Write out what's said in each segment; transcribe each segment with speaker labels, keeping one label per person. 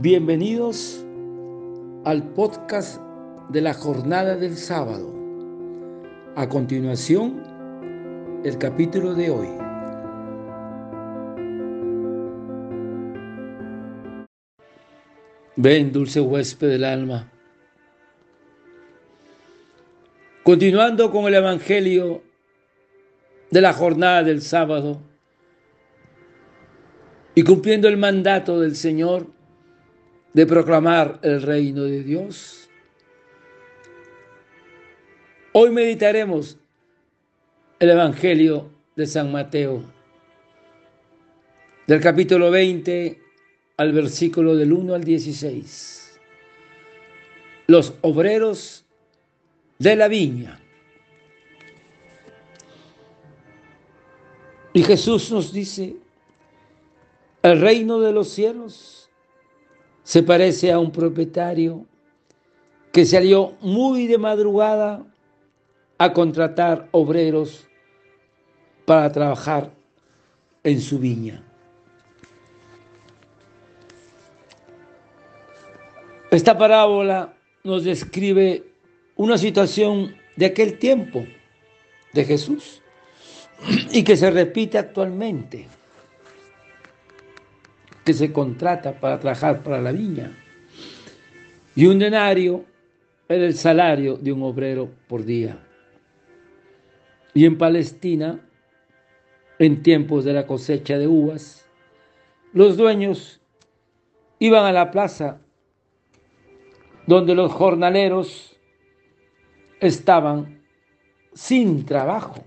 Speaker 1: Bienvenidos al podcast de la jornada del sábado. A continuación, el capítulo de hoy. Ven, dulce huésped del alma. Continuando con el Evangelio de la jornada del sábado y cumpliendo el mandato del Señor de proclamar el reino de Dios. Hoy meditaremos el Evangelio de San Mateo, del capítulo 20 al versículo del 1 al 16. Los obreros de la viña. Y Jesús nos dice, el reino de los cielos se parece a un propietario que salió muy de madrugada a contratar obreros para trabajar en su viña. Esta parábola nos describe una situación de aquel tiempo de Jesús y que se repite actualmente, que se contrata para trabajar para la viña. Y un denario era el salario de un obrero por día. Y en Palestina, en tiempos de la cosecha de uvas, los dueños iban a la plaza donde los jornaleros estaban sin trabajo,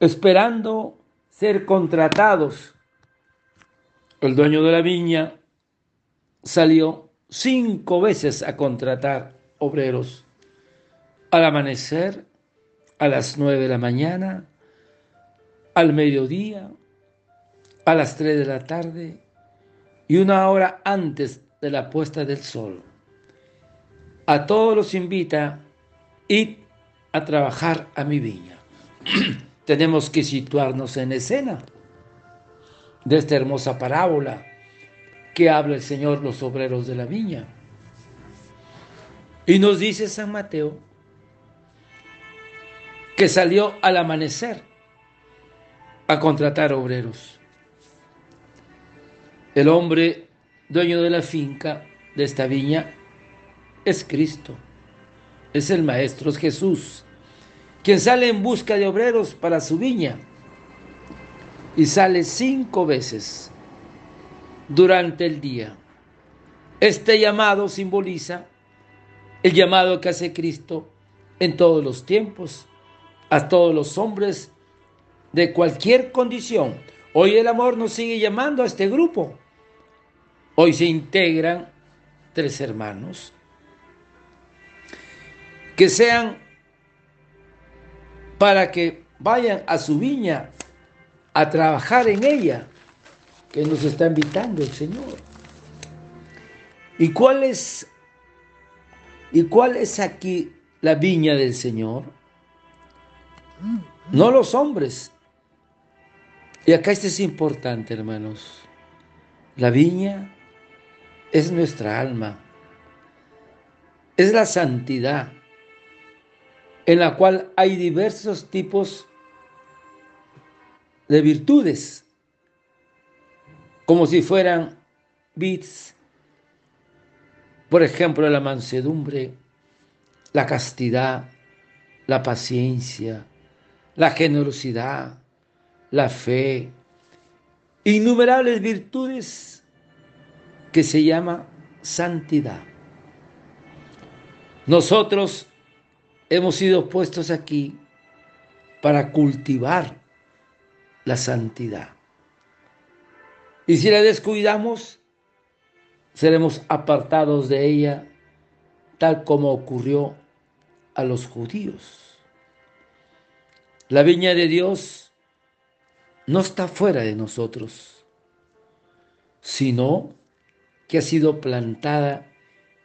Speaker 1: esperando ser contratados. El dueño de la viña salió cinco veces a contratar obreros. Al amanecer, a las nueve de la mañana, al mediodía, a las tres de la tarde y una hora antes de la puesta del sol a todos los invita ir a trabajar a mi viña. Tenemos que situarnos en escena de esta hermosa parábola que habla el Señor los obreros de la viña. Y nos dice San Mateo que salió al amanecer a contratar obreros. El hombre dueño de la finca de esta viña es Cristo, es el Maestro, es Jesús, quien sale en busca de obreros para su viña y sale cinco veces durante el día. Este llamado simboliza el llamado que hace Cristo en todos los tiempos, a todos los hombres de cualquier condición. Hoy el amor nos sigue llamando a este grupo. Hoy se integran tres hermanos que sean para que vayan a su viña a trabajar en ella, que nos está invitando el Señor. ¿Y cuál es, y aquí la viña del Señor? No los hombres. Y acá esto es importante, hermanos. La viña es nuestra alma, es la santidad en la cual hay diversos tipos de virtudes, como si fueran bits, por ejemplo, la mansedumbre, la castidad, la paciencia, la generosidad, la fe, innumerables virtudes que se llama santidad. Nosotros hemos sido puestos aquí para cultivar la santidad. Y si la descuidamos, seremos apartados de ella, tal como ocurrió a los judíos. La viña de Dios no está fuera de nosotros, sino que ha sido plantada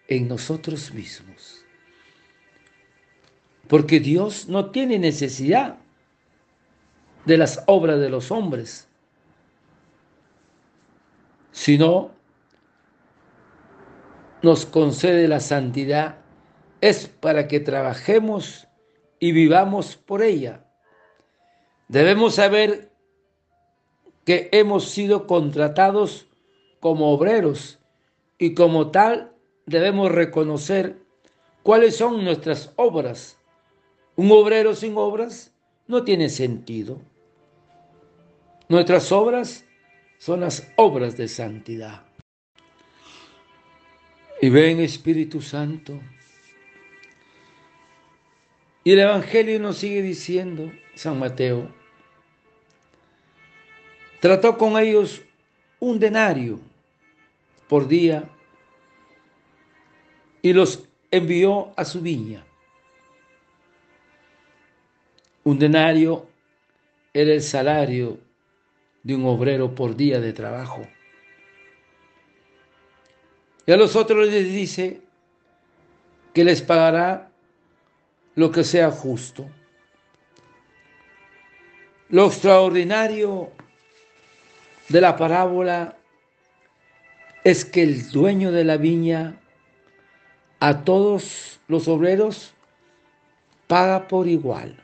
Speaker 1: en nosotros mismos porque Dios no tiene necesidad de las obras de los hombres, sino nos concede la santidad es para que trabajemos y vivamos por ella. Debemos saber que hemos sido contratados como obreros y como tal debemos reconocer cuáles son nuestras obras. Un obrero sin obras no tiene sentido. Nuestras obras son las obras de santidad. Y ven Espíritu Santo. Y el Evangelio nos sigue diciendo, San Mateo, trató con ellos un denario por día y los envió a su viña. Un denario era el salario de un obrero por día de trabajo. Y a los otros les dice que les pagará lo que sea justo. Lo extraordinario de la parábola es que el dueño de la viña a todos los obreros paga por igual,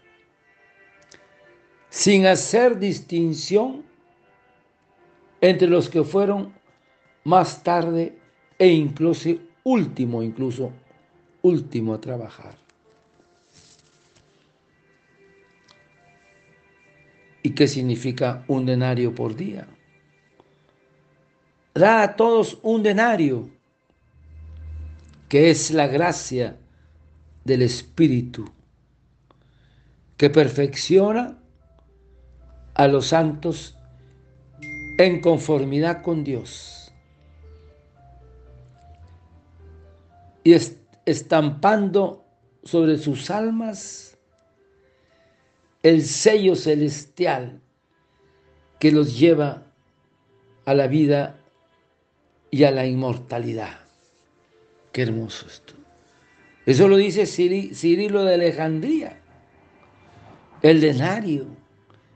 Speaker 1: sin hacer distinción entre los que fueron más tarde e incluso último, incluso último a trabajar. ¿Y qué significa un denario por día? Da a todos un denario, que es la gracia del Espíritu, que perfecciona a los santos en conformidad con Dios y estampando sobre sus almas el sello celestial que los lleva a la vida y a la inmortalidad. Qué hermoso esto. Eso lo dice Cirilo de Alejandría. El denario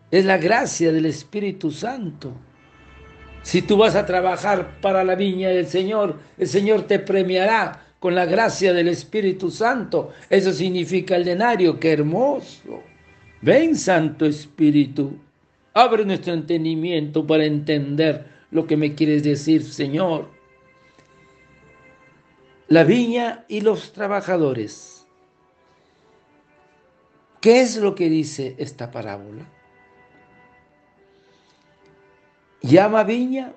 Speaker 1: es la gracia del Espíritu Santo si tú vas a trabajar para la viña del Señor, el Señor te premiará con la gracia del Espíritu Santo. Eso significa el denario. ¡Qué hermoso! Ven, Santo Espíritu. Abre nuestro entendimiento para entender lo que me quieres decir, Señor. La viña y los trabajadores. ¿Qué es lo que dice esta parábola? Llama viña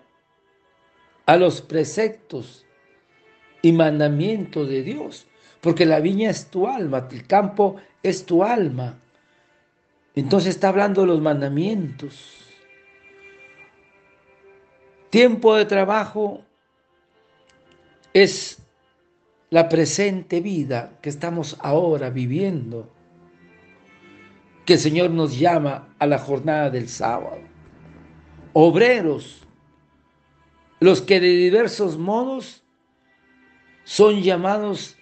Speaker 1: a los preceptos y mandamientos de Dios, porque la viña es tu alma, el campo es tu alma. Entonces está hablando de los mandamientos. Tiempo de trabajo es la presente vida que estamos ahora viviendo, que el Señor nos llama a la jornada del sábado obreros, los que de diversos modos son llamados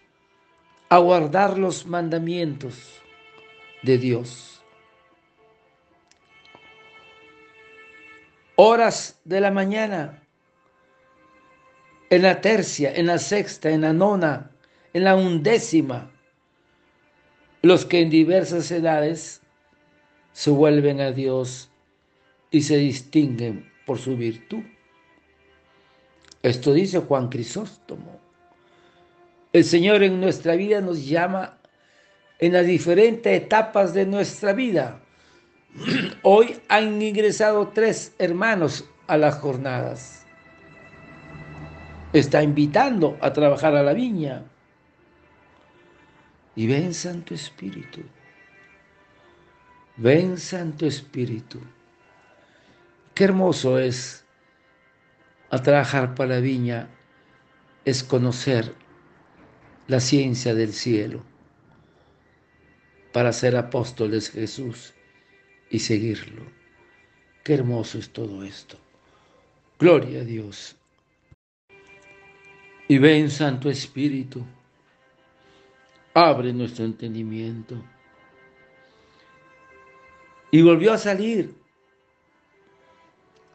Speaker 1: a guardar los mandamientos de Dios. Horas de la mañana, en la tercia, en la sexta, en la nona, en la undécima, los que en diversas edades se vuelven a Dios y se distinguen por su virtud. Esto dice Juan Crisóstomo. El Señor en nuestra vida nos llama en las diferentes etapas de nuestra vida. Hoy han ingresado tres hermanos a las jornadas. Está invitando a trabajar a la viña. Y ven Santo Espíritu. Ven Santo Espíritu. Qué hermoso es a trabajar para la viña, es conocer la ciencia del cielo para ser apóstoles de Jesús y seguirlo. Qué hermoso es todo esto. Gloria a Dios. Y ven, Santo Espíritu, abre nuestro entendimiento. Y volvió a salir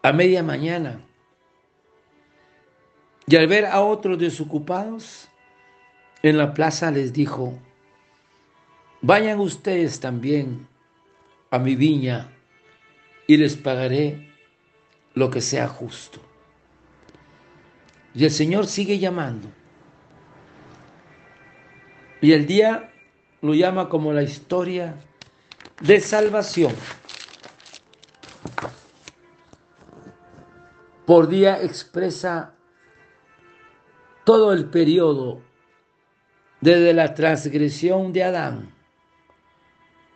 Speaker 1: a media mañana Y al ver a otros desocupados en la plaza les dijo, vayan ustedes también a mi viña y les pagaré lo que sea justo. Y el Señor sigue llamando. Y el día lo llama como la historia de salvación. Por día expresa todo el periodo desde la transgresión de Adán.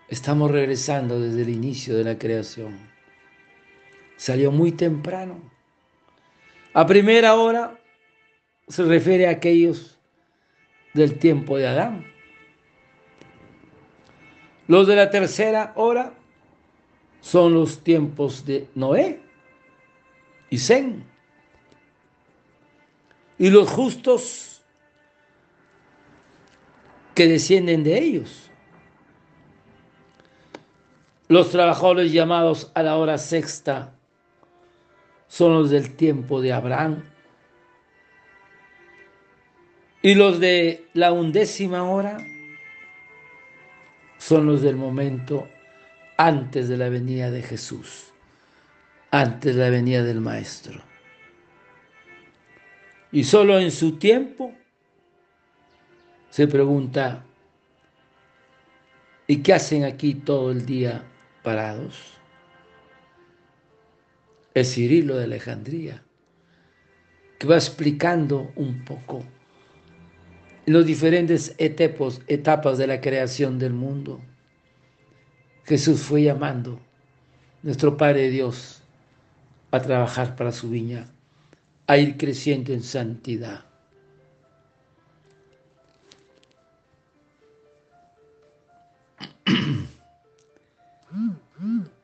Speaker 1: Estamos regresando desde el inicio de la creación. Salió muy temprano. A primera hora se refiere a aquellos del tiempo de Adán. Los de la tercera hora son los tiempos de Noé y Zen. Y los justos que descienden de ellos. Los trabajadores llamados a la hora sexta son los del tiempo de Abraham y los de la undécima hora son los del momento antes de la venida de Jesús, antes la venida del Maestro. Y solo en su tiempo se pregunta, ¿y qué hacen aquí todo el día parados? Es Cirilo de Alejandría, que va explicando un poco los diferentes etapos, etapas de la creación del mundo. Jesús fue llamando nuestro Padre Dios a trabajar para su viña, a ir creciendo en santidad.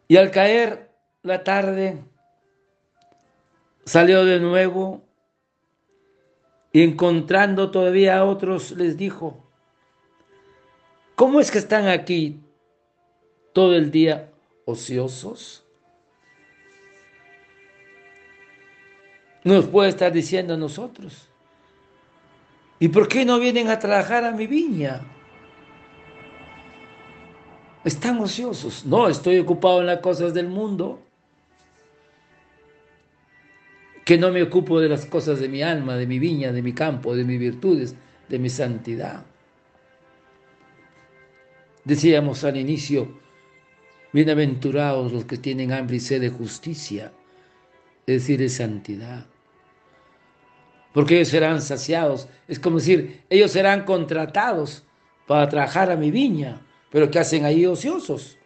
Speaker 1: Y al caer la tarde, salió de nuevo y encontrando todavía a otros les dijo, ¿cómo es que están aquí todo el día ociosos? Nos puede estar diciendo a nosotros. ¿Y por qué no vienen a trabajar a mi viña? Están ociosos. No, estoy ocupado en las cosas del mundo. que no me ocupo de las cosas de mi alma, de mi viña, de mi campo, de mis virtudes, de mi santidad. Decíamos al inicio, bienaventurados los que tienen hambre y sed de justicia, es decir, de santidad. Porque ellos serán saciados. Es como decir, ellos serán contratados para trabajar a mi viña, pero ¿qué hacen ahí ociosos?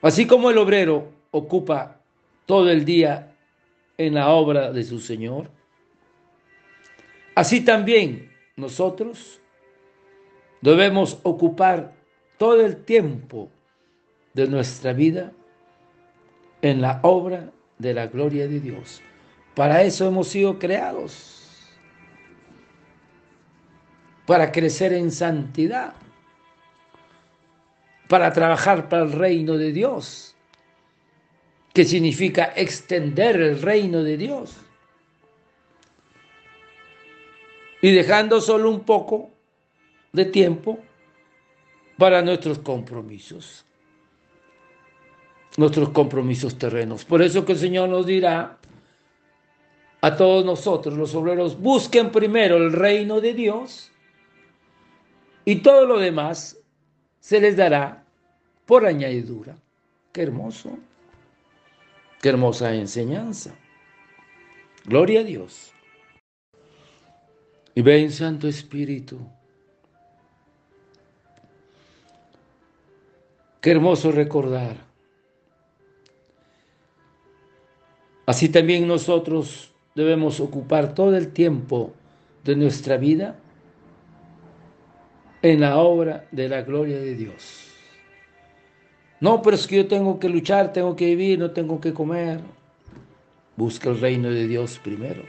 Speaker 1: Así como el obrero ocupa todo el día en la obra de su Señor. Así también nosotros debemos ocupar todo el tiempo de nuestra vida en la obra de la gloria de Dios. Para eso hemos sido creados, para crecer en santidad, para trabajar para el reino de Dios que significa extender el reino de Dios. Y dejando solo un poco de tiempo para nuestros compromisos, nuestros compromisos terrenos. Por eso que el Señor nos dirá a todos nosotros, los obreros, busquen primero el reino de Dios y todo lo demás se les dará por añadidura. Qué hermoso. Qué hermosa enseñanza. Gloria a Dios. Y ven, Santo Espíritu. Qué hermoso recordar. Así también nosotros debemos ocupar todo el tiempo de nuestra vida en la obra de la gloria de Dios. No, pero es que yo tengo que luchar, tengo que vivir, no tengo que comer. Busca el reino de Dios primero.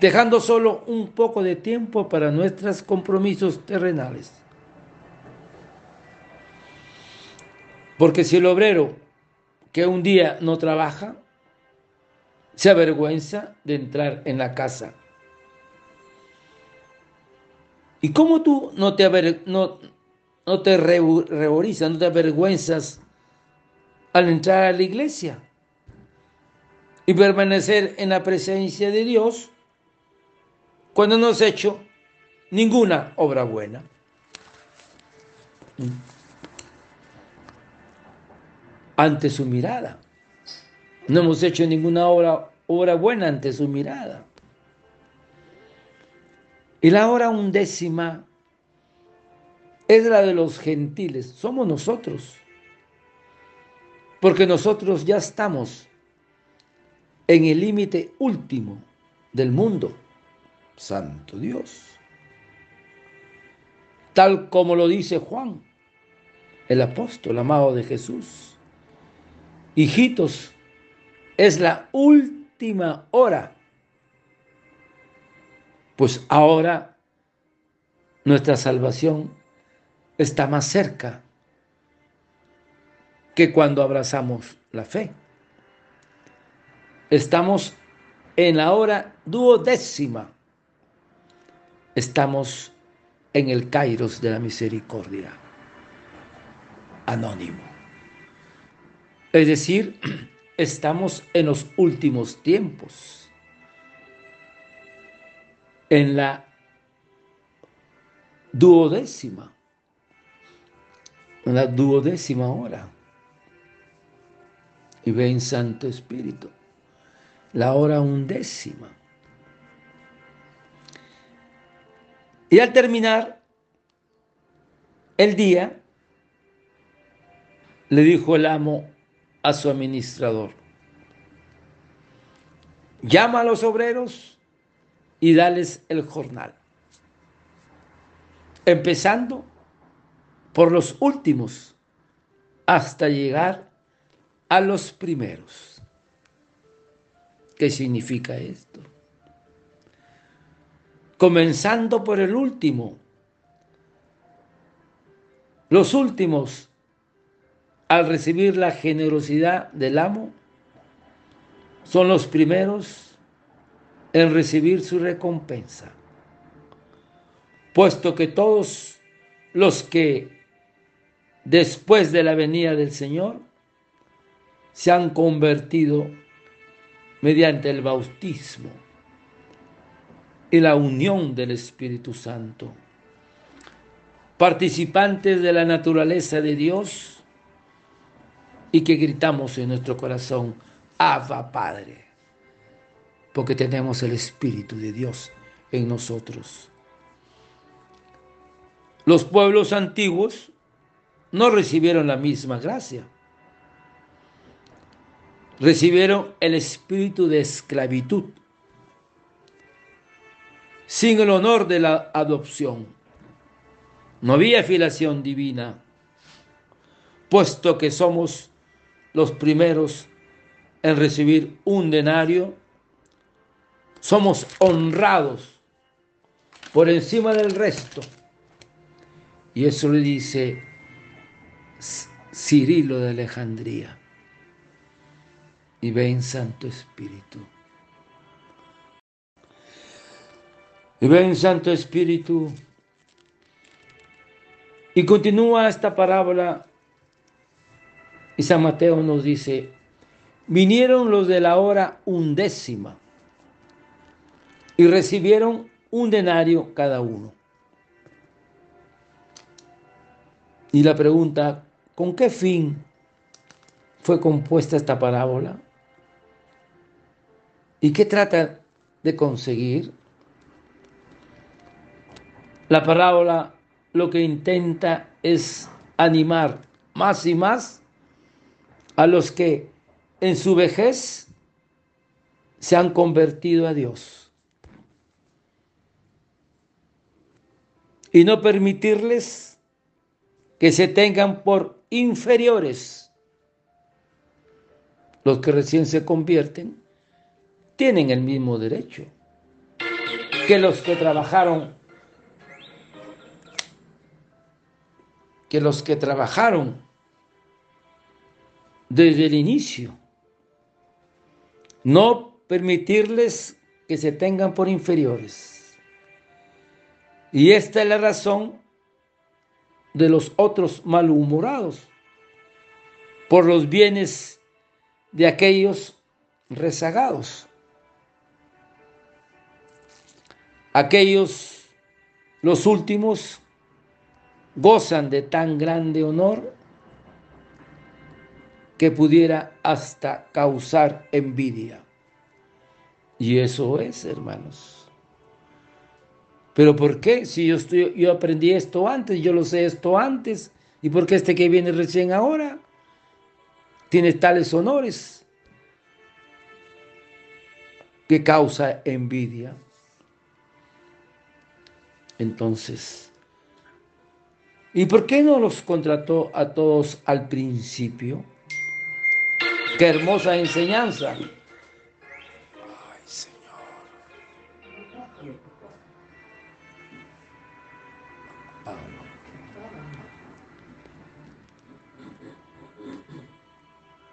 Speaker 1: Dejando solo un poco de tiempo para nuestros compromisos terrenales. Porque si el obrero que un día no trabaja, se avergüenza de entrar en la casa. ¿Y cómo tú no te, no, no te no te avergüenzas al entrar a la iglesia y permanecer en la presencia de Dios cuando no has hecho ninguna obra buena? Ante su mirada. No hemos hecho ninguna obra, obra buena ante su mirada. Y la hora undécima es la de los gentiles, somos nosotros. Porque nosotros ya estamos en el límite último del mundo. Santo Dios. Tal como lo dice Juan, el apóstol amado de Jesús. Hijitos, es la última hora. Pues ahora nuestra salvación está más cerca que cuando abrazamos la fe. Estamos en la hora duodécima. Estamos en el Kairos de la misericordia. Anónimo. Es decir, estamos en los últimos tiempos. En la duodécima la duodécima hora. Y ven Santo Espíritu, la hora undécima. Y al terminar el día, le dijo el amo a su administrador, llama a los obreros y dales el jornal. Empezando por los últimos hasta llegar a los primeros. ¿Qué significa esto? Comenzando por el último. Los últimos, al recibir la generosidad del amo, son los primeros en recibir su recompensa, puesto que todos los que después de la venida del Señor, se han convertido mediante el bautismo y la unión del Espíritu Santo, participantes de la naturaleza de Dios y que gritamos en nuestro corazón, Abba Padre, porque tenemos el Espíritu de Dios en nosotros. Los pueblos antiguos no recibieron la misma gracia. Recibieron el espíritu de esclavitud, sin el honor de la adopción. No había filiación divina, puesto que somos los primeros en recibir un denario, somos honrados por encima del resto. Y eso le dice Cirilo de Alejandría. Y ven Santo Espíritu. Y ven Santo Espíritu. Y continúa esta parábola. Y San Mateo nos dice, vinieron los de la hora undécima y recibieron un denario cada uno. Y la pregunta, ¿Con qué fin fue compuesta esta parábola? ¿Y qué trata de conseguir? La parábola lo que intenta es animar más y más a los que en su vejez se han convertido a Dios. Y no permitirles que se tengan por inferiores. Los que recién se convierten tienen el mismo derecho que los que trabajaron, que los que trabajaron desde el inicio. No permitirles que se tengan por inferiores. Y esta es la razón de los otros malhumorados, por los bienes de aquellos rezagados. Aquellos, los últimos, gozan de tan grande honor que pudiera hasta causar envidia. Y eso es, hermanos. Pero ¿por qué? Si yo, estoy, yo aprendí esto antes, yo lo sé esto antes, ¿y por qué este que viene recién ahora tiene tales honores que causa envidia? Entonces, ¿y por qué no los contrató a todos al principio? Qué hermosa enseñanza. Ay, Señor.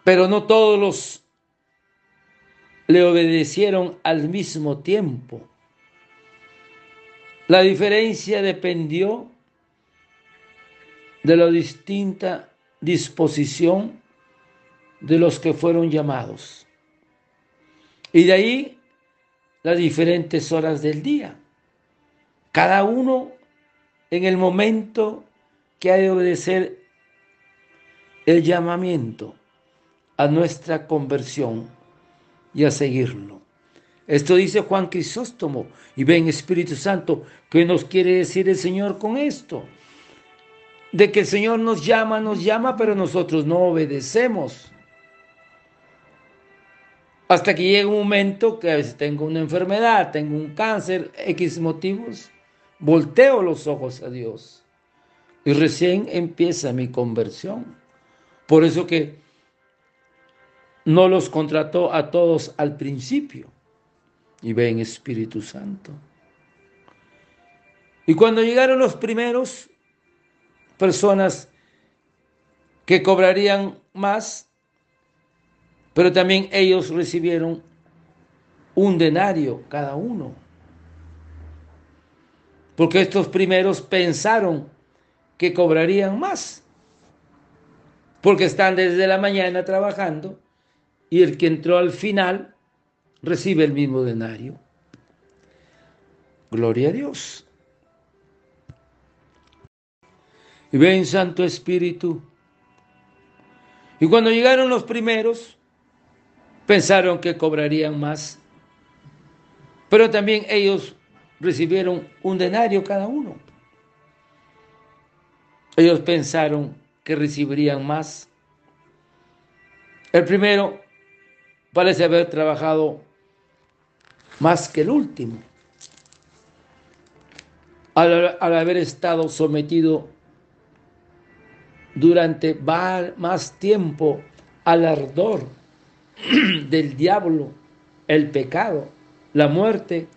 Speaker 1: Pero no todos los le obedecieron al mismo tiempo. La diferencia dependió de la distinta disposición de los que fueron llamados. Y de ahí las diferentes horas del día. Cada uno en el momento que ha de obedecer el llamamiento a nuestra conversión y a seguirlo. Esto dice Juan Crisóstomo y ven Espíritu Santo, ¿qué nos quiere decir el Señor con esto? De que el Señor nos llama, nos llama, pero nosotros no obedecemos. Hasta que llega un momento que a veces tengo una enfermedad, tengo un cáncer, X motivos, volteo los ojos a Dios. Y recién empieza mi conversión. Por eso que no los contrató a todos al principio. Y ven Espíritu Santo. Y cuando llegaron los primeros, personas que cobrarían más, pero también ellos recibieron un denario cada uno. Porque estos primeros pensaron que cobrarían más. Porque están desde la mañana trabajando y el que entró al final recibe el mismo denario. Gloria a Dios. Y ven Santo Espíritu. Y cuando llegaron los primeros, pensaron que cobrarían más, pero también ellos recibieron un denario cada uno. Ellos pensaron que recibirían más. El primero parece haber trabajado más que el último, al, haber estado sometido durante más tiempo al ardor del diablo, el pecado, la muerte,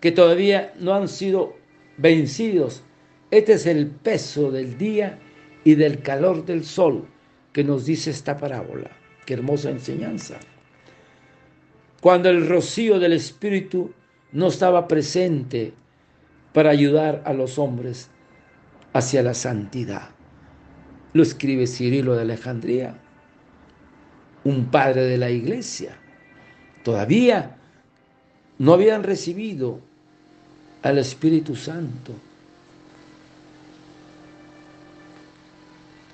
Speaker 1: que todavía no han sido vencidos. Este es el peso del día y del calor del sol que nos dice esta parábola. Qué hermosa enseñanza. Cuando el rocío del Espíritu no estaba presente para ayudar a los hombres hacia la santidad. Lo escribe Cirilo de Alejandría un padre de la iglesia. Todavía no habían recibido al Espíritu Santo.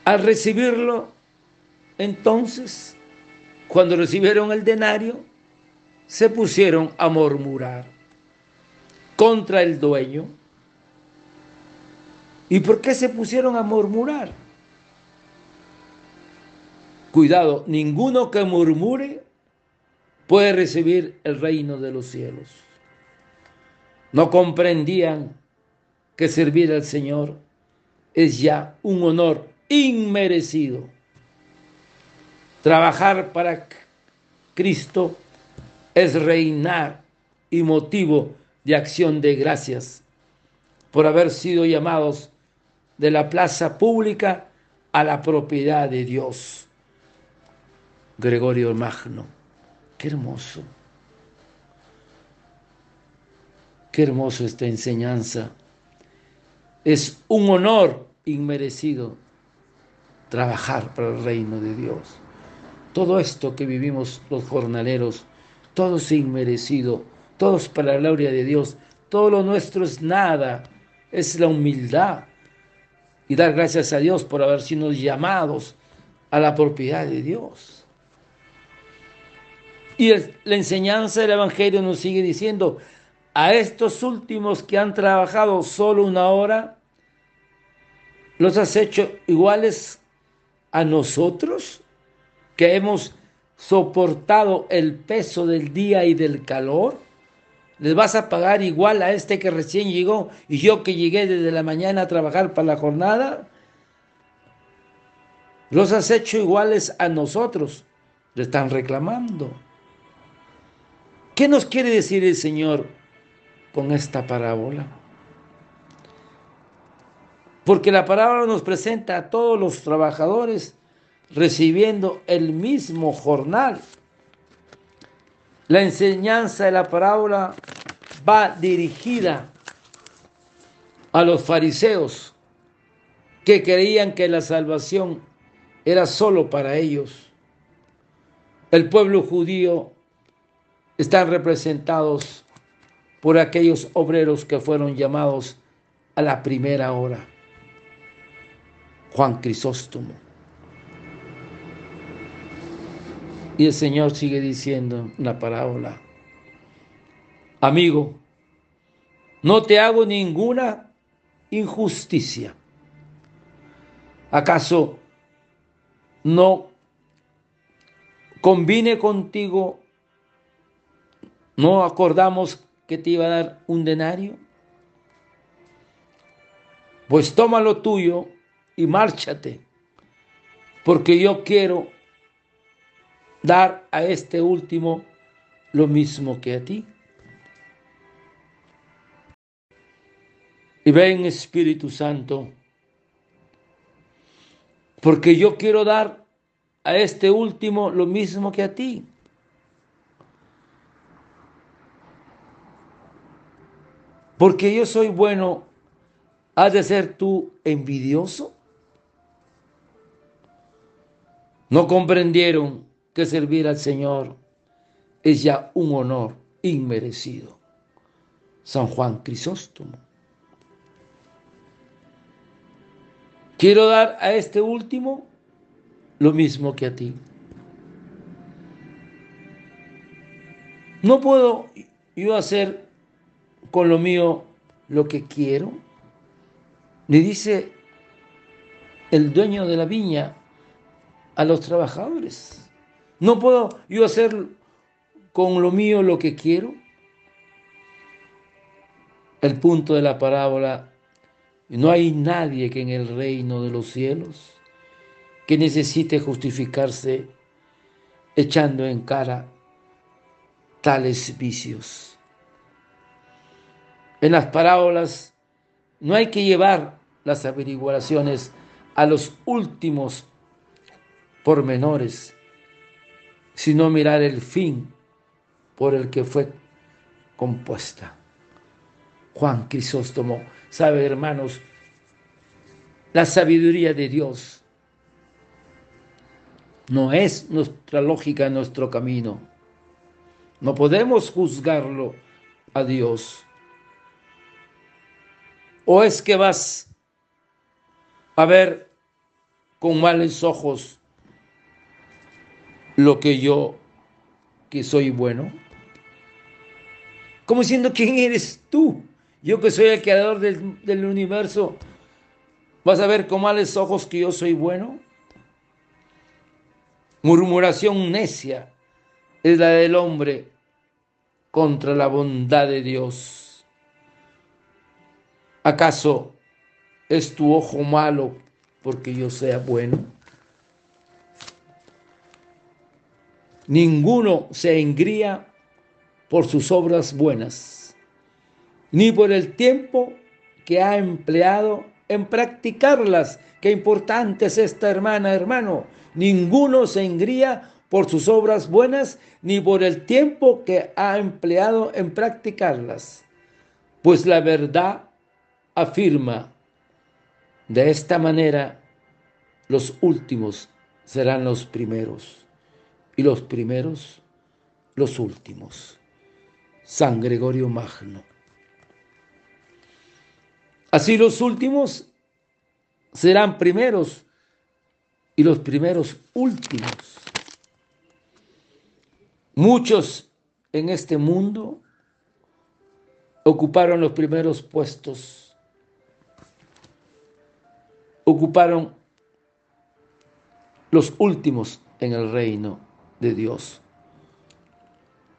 Speaker 1: Al recibirlo, entonces, cuando recibieron el denario, se pusieron a murmurar contra el dueño. ¿Y por qué se pusieron a murmurar? Cuidado, ninguno que murmure puede recibir el reino de los cielos. No comprendían que servir al Señor es ya un honor inmerecido. Trabajar para Cristo es reinar y motivo de acción de gracias por haber sido llamados de la plaza pública a la propiedad de Dios. Gregorio Magno. Qué hermoso. Qué hermoso esta enseñanza. Es un honor inmerecido trabajar para el reino de Dios. Todo esto que vivimos los jornaleros, todo es inmerecido, todo es para la gloria de Dios, todo lo nuestro es nada, es la humildad y dar gracias a Dios por haber sido llamados a la propiedad de Dios. Y la enseñanza del Evangelio nos sigue diciendo, a estos últimos que han trabajado solo una hora, los has hecho iguales a nosotros, que hemos soportado el peso del día y del calor. ¿Les vas a pagar igual a este que recién llegó y yo que llegué desde la mañana a trabajar para la jornada? Los has hecho iguales a nosotros. Le están reclamando. ¿Qué nos quiere decir el Señor con esta parábola? Porque la parábola nos presenta a todos los trabajadores recibiendo el mismo jornal. La enseñanza de la parábola va dirigida a los fariseos que creían que la salvación era solo para ellos. El pueblo judío están representados por aquellos obreros que fueron llamados a la primera hora. Juan Crisóstomo. Y el Señor sigue diciendo en la parábola, amigo, no te hago ninguna injusticia. ¿Acaso no convine contigo? ¿No acordamos que te iba a dar un denario? Pues toma lo tuyo y márchate, porque yo quiero dar a este último lo mismo que a ti. Y ven Espíritu Santo, porque yo quiero dar a este último lo mismo que a ti. Porque yo soy bueno, ¿has de ser tú envidioso? No comprendieron que servir al Señor es ya un honor inmerecido. San Juan Crisóstomo. Quiero dar a este último lo mismo que a ti. No puedo yo hacer con lo mío lo que quiero. Le dice el dueño de la viña a los trabajadores. No puedo yo hacer con lo mío lo que quiero. El punto de la parábola, no hay nadie que en el reino de los cielos que necesite justificarse echando en cara tales vicios. En las parábolas no hay que llevar las averiguaciones a los últimos pormenores, sino mirar el fin por el que fue compuesta. Juan Crisóstomo, sabe hermanos, la sabiduría de Dios no es nuestra lógica, nuestro camino. No podemos juzgarlo a Dios. ¿O es que vas a ver con males ojos lo que yo, que soy bueno? Como diciendo, ¿quién eres tú? Yo que soy el creador del, del universo, ¿vas a ver con males ojos que yo soy bueno? Murmuración necia es la del hombre contra la bondad de Dios. ¿Acaso es tu ojo malo porque yo sea bueno? Ninguno se engría por sus obras buenas, ni por el tiempo que ha empleado en practicarlas. Qué importante es esta hermana, hermano. Ninguno se engría por sus obras buenas, ni por el tiempo que ha empleado en practicarlas. Pues la verdad afirma, de esta manera los últimos serán los primeros y los primeros los últimos. San Gregorio Magno. Así los últimos serán primeros y los primeros últimos. Muchos en este mundo ocuparon los primeros puestos, ocuparon los últimos en el reino de Dios,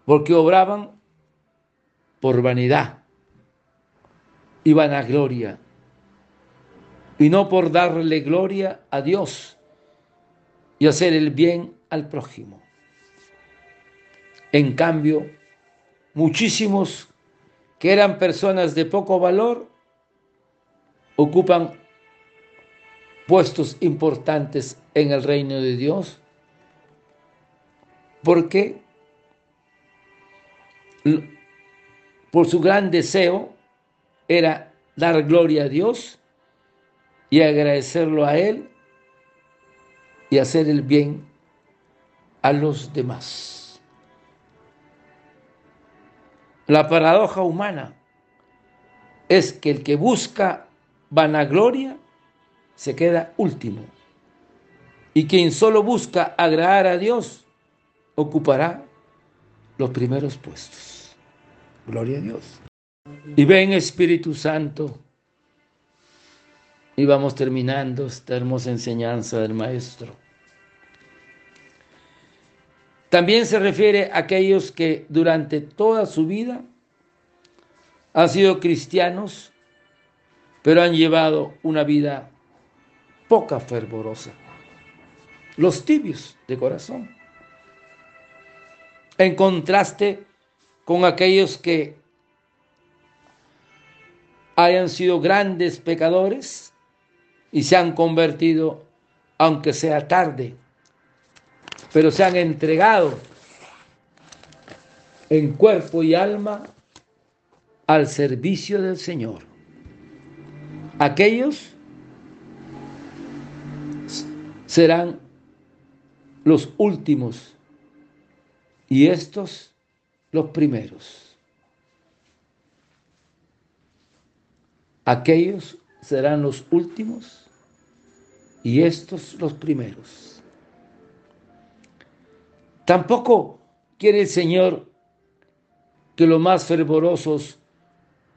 Speaker 1: porque obraban por vanidad y vanagloria, y no por darle gloria a Dios y hacer el bien al prójimo. En cambio, muchísimos que eran personas de poco valor ocupan puestos importantes en el reino de Dios porque por su gran deseo era dar gloria a Dios y agradecerlo a Él y hacer el bien a los demás. La paradoja humana es que el que busca vanagloria se queda último y quien solo busca agradar a Dios ocupará los primeros puestos. Gloria a Dios. Y ven Espíritu Santo. Y vamos terminando esta hermosa enseñanza del Maestro. También se refiere a aquellos que durante toda su vida han sido cristianos, pero han llevado una vida poca fervorosa. Los tibios de corazón. En contraste con aquellos que hayan sido grandes pecadores y se han convertido, aunque sea tarde, pero se han entregado en cuerpo y alma al servicio del Señor. Aquellos serán los últimos y estos los primeros. Aquellos serán los últimos y estos los primeros. Tampoco quiere el Señor que los más fervorosos,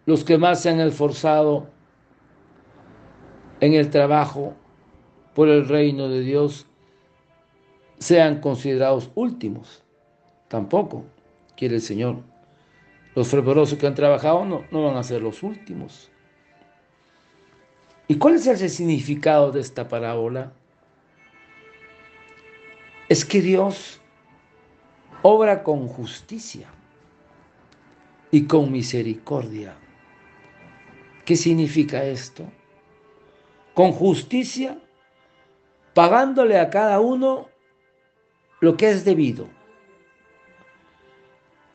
Speaker 1: los que más se han esforzado en el trabajo por el reino de Dios, sean considerados últimos. Tampoco quiere el Señor. Los fervorosos que han trabajado no, no van a ser los últimos. ¿Y cuál es el significado de esta parábola? Es que Dios obra con justicia y con misericordia. ¿Qué significa esto? Con justicia, pagándole a cada uno lo que es debido.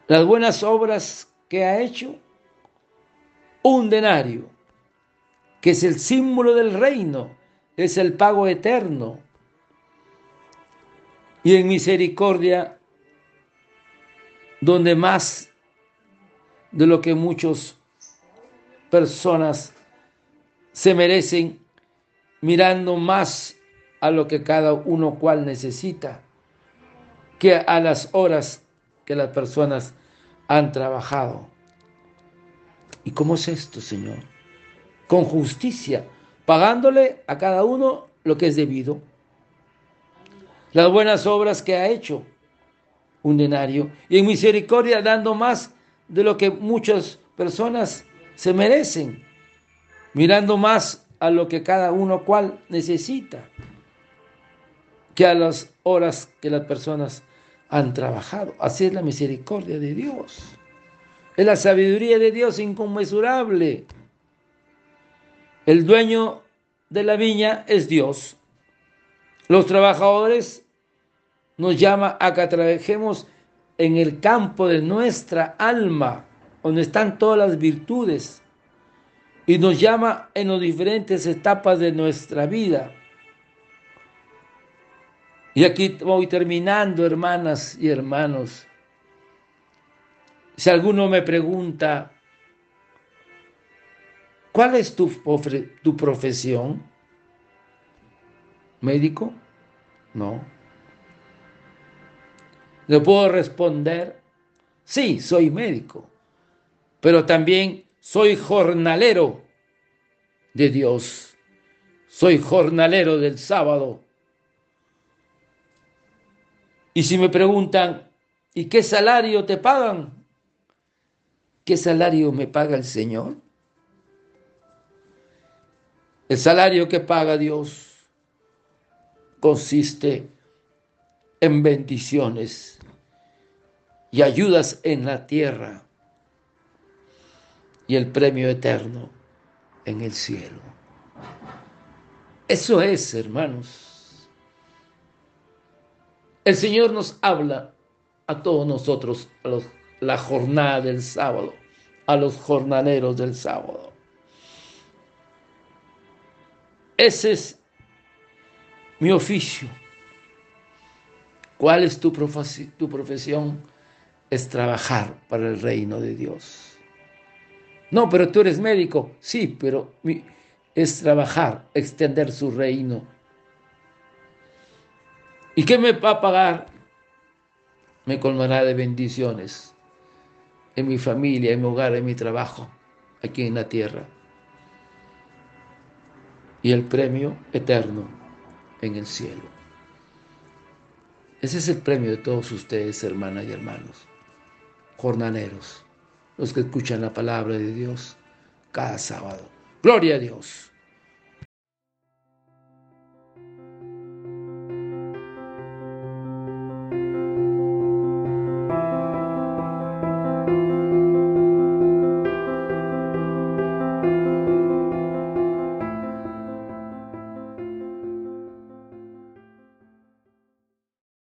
Speaker 1: Las buenas obras que ha hecho, un denario que es el símbolo del reino, es el pago eterno. Y en misericordia, donde más de lo que muchas personas se merecen, mirando más a lo que cada uno cual necesita, que a las horas que las personas han trabajado. ¿Y cómo es esto, Señor? con justicia, pagándole a cada uno lo que es debido. Las buenas obras que ha hecho, un denario, y en misericordia dando más de lo que muchas personas se merecen, mirando más a lo que cada uno cual necesita, que a las horas que las personas han trabajado. Así es la misericordia de Dios. Es la sabiduría de Dios inconmensurable. El dueño de la viña es Dios. Los trabajadores nos llama a que trabajemos en el campo de nuestra alma, donde están todas las virtudes, y nos llama en las diferentes etapas de nuestra vida. Y aquí voy terminando, hermanas y hermanos. Si alguno me pregunta, ¿cuál es tu, profesión? ¿Médico? No. Le puedo responder, sí, soy médico, pero también soy jornalero de Dios. Soy jornalero del sábado. Y si me preguntan, ¿y qué salario te pagan? ¿Qué salario me paga el Señor? El salario que paga Dios consiste en bendiciones y ayudas en la tierra y el premio eterno en el cielo. Eso es, hermanos. El Señor nos habla a todos nosotros, a los la jornada del sábado, a los jornaleros del sábado. Ese es mi oficio. ¿Cuál es tu, tu profesión? Es trabajar para el reino de Dios. No, pero tú eres médico. Sí, pero es trabajar, extender su reino. ¿Y qué me va a pagar? Me colmará de bendiciones en mi familia, en mi hogar, en mi trabajo, aquí en la tierra. Y el premio eterno en el cielo. Ese es el premio de todos ustedes, hermanas y hermanos, jornaneros, los que escuchan la palabra de Dios cada sábado. Gloria a Dios.